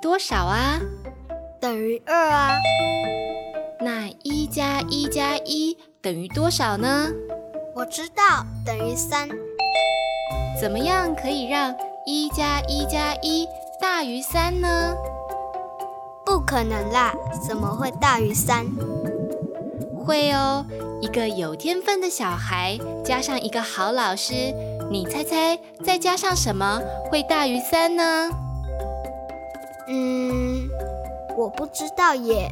多少啊？等于二啊。那一加一加一等于多少呢？我知道，等于三。怎么样可以让一加一加一大于三呢？不可能啦！怎么会大于三？会哦，一个有天分的小孩加上一个好老师，你猜猜再加上什么会大于三呢？嗯，我不知道耶。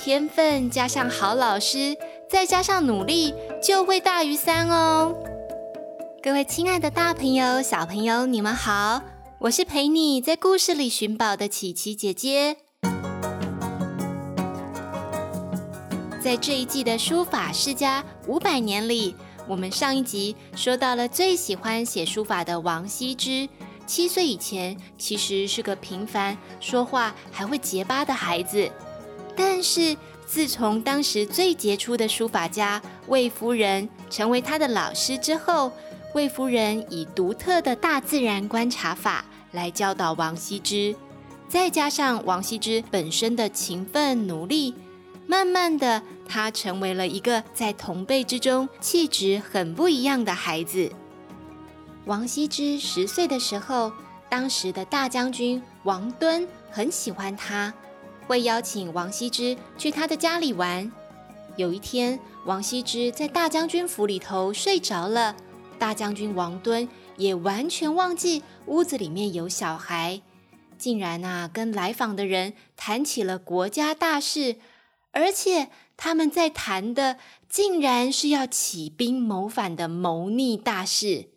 天分加上好老师，再加上努力，就会大于三哦。各位亲爱的大朋友、小朋友，你们好，我是陪你在故事里寻宝的琪琪姐姐。在这一季的书法世家五百年里，我们上一集说到了最喜欢写书法的王羲之。七岁以前，其实是个平凡、说话还会结巴的孩子。但是自从当时最杰出的书法家魏夫人成为他的老师之后，魏夫人以独特的大自然观察法来教导王羲之，再加上王羲之本身的勤奋努力，慢慢的，他成为了一个在同辈之中气质很不一样的孩子。王羲之十岁的时候，当时的大将军王敦很喜欢他，会邀请王羲之去他的家里玩。有一天，王羲之在大将军府里头睡着了，大将军王敦也完全忘记屋子里面有小孩，竟然啊跟来访的人谈起了国家大事，而且他们在谈的竟然是要起兵谋反的谋逆大事。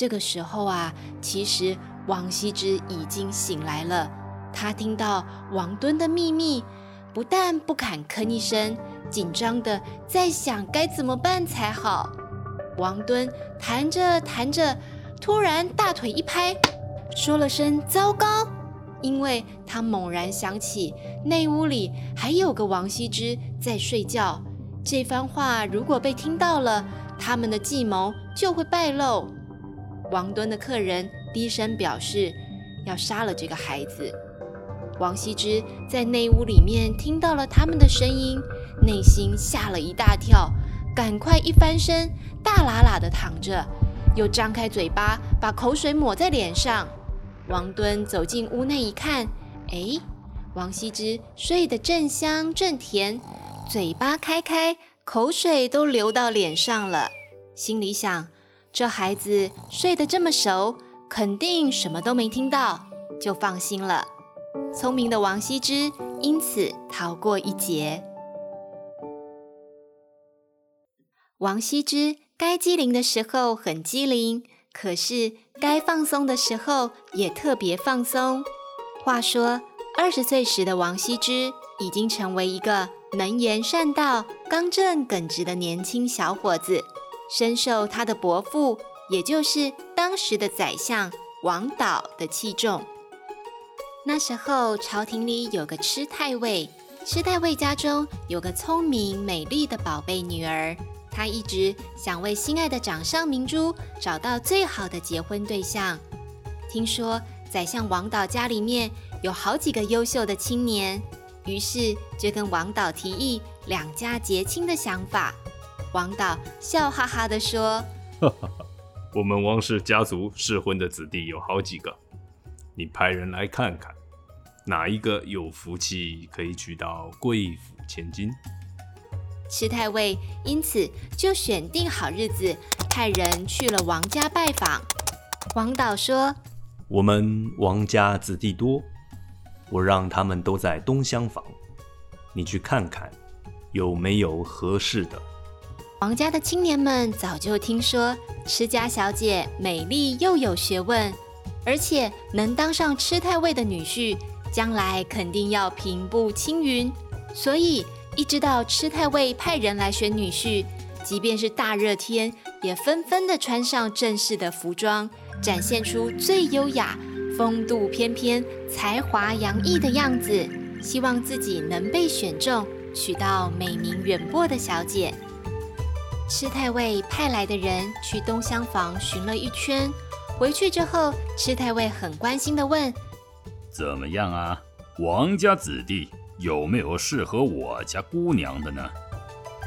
这个时候啊，其实王羲之已经醒来了。他听到王敦的秘密，不但不敢吭一声，紧张的在想该怎么办才好。王敦谈着谈着，突然大腿一拍，说了声“糟糕”，因为他猛然想起内屋里还有个王羲之在睡觉。这番话如果被听到了，他们的计谋就会败露。王敦的客人低声表示要杀了这个孩子。王羲之在内屋里面听到了他们的声音，内心吓了一大跳，赶快一翻身，大喇喇地躺着，又张开嘴巴把口水抹在脸上。王敦走进屋内一看，哎，王羲之睡得正香正甜，嘴巴开开，口水都流到脸上了，心里想。这孩子睡得这么熟，肯定什么都没听到，就放心了。聪明的王羲之因此逃过一劫。王羲之该机灵的时候很机灵，可是该放松的时候也特别放松。话说，二十岁时的王羲之已经成为一个能言善道、刚正耿直的年轻小伙子。深受他的伯父，也就是当时的宰相王导的器重。那时候朝廷里有个伜太尉，伜太尉家中有个聪明美丽的宝贝女儿，他一直想为心爱的掌上明珠找到最好的结婚对象。听说宰相王导家里面有好几个优秀的青年，于是就跟王导提议两家结亲的想法。王导笑哈哈地说：“哈哈哈，我们王氏家族适婚的子弟有好几个，你派人来看看，哪一个有福气可以娶到贵府千金。”伜太尉因此就选定好日子，派人去了王家拜访。王导说：“我们王家子弟多，我让他们都在东厢房，你去看看有没有合适的。”王家的青年们早就听说，持家小姐美丽又有学问，而且能当上吃太尉的女婿，将来肯定要平步青云。所以一知道吃太尉派人来选女婿，即便是大热天，也纷纷的穿上正式的服装，展现出最优雅、风度翩翩、才华洋溢的样子，希望自己能被选中，娶到美名远播的小姐。吃太尉派来的人去东厢房寻了一圈，回去之后，吃太尉很关心地问：“怎么样啊？王家子弟有没有适合我家姑娘的呢？”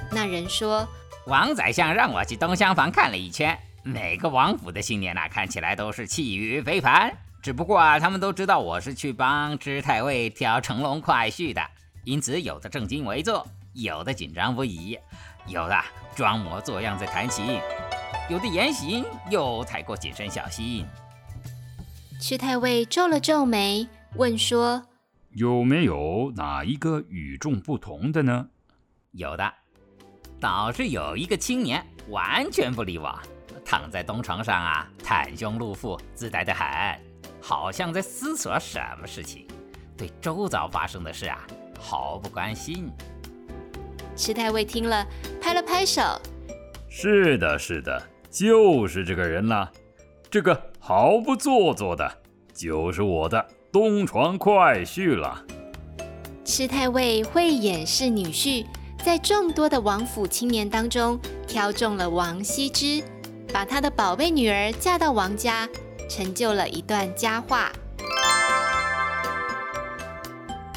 那人说：“王宰相让我去东厢房看了一圈，每个王府的新娘啊，看起来都是气宇非凡。只不过啊，他们都知道我是去帮吃太尉挑乘龙快婿的，因此有的正襟危坐，有的紧张不已。”有的装模作样在弹琴，有的言行又太过谨慎小心。吃太尉皱了皱眉，问说：“有没有哪一个与众不同的呢？”有的，倒是有一个青年完全不理我，躺在东床上啊，袒胸露腹，自呆得很，好像在思索什么事情，对周遭发生的事啊毫不关心。吃太尉听了，拍了拍手：“是的，是的，就是这个人啦。这个毫不做作的，就是我的东床快婿了。”吃太尉慧眼识女婿，在众多的王府青年当中挑中了王羲之，把他的宝贝女儿嫁到王家，成就了一段佳话。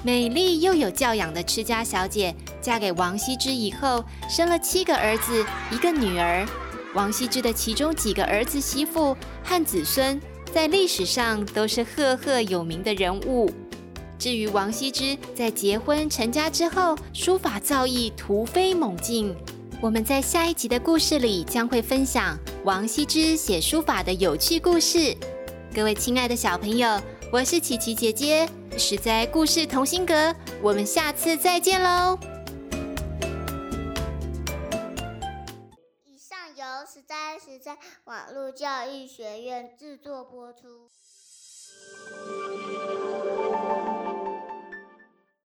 美丽又有教养的吃家小姐，嫁给王羲之以后，生了七个儿子，一个女儿。王羲之的其中几个儿子媳妇和子孙，在历史上都是赫赫有名的人物。至于王羲之在结婚成家之后，书法造诣突飞猛进。我们在下一集的故事里将会分享王羲之写书法的有趣故事。各位亲爱的小朋友，我是琪琪姐姐。实在故事同心阁，我们下次再见喽！以上由实在实在网络教育学院制作播出。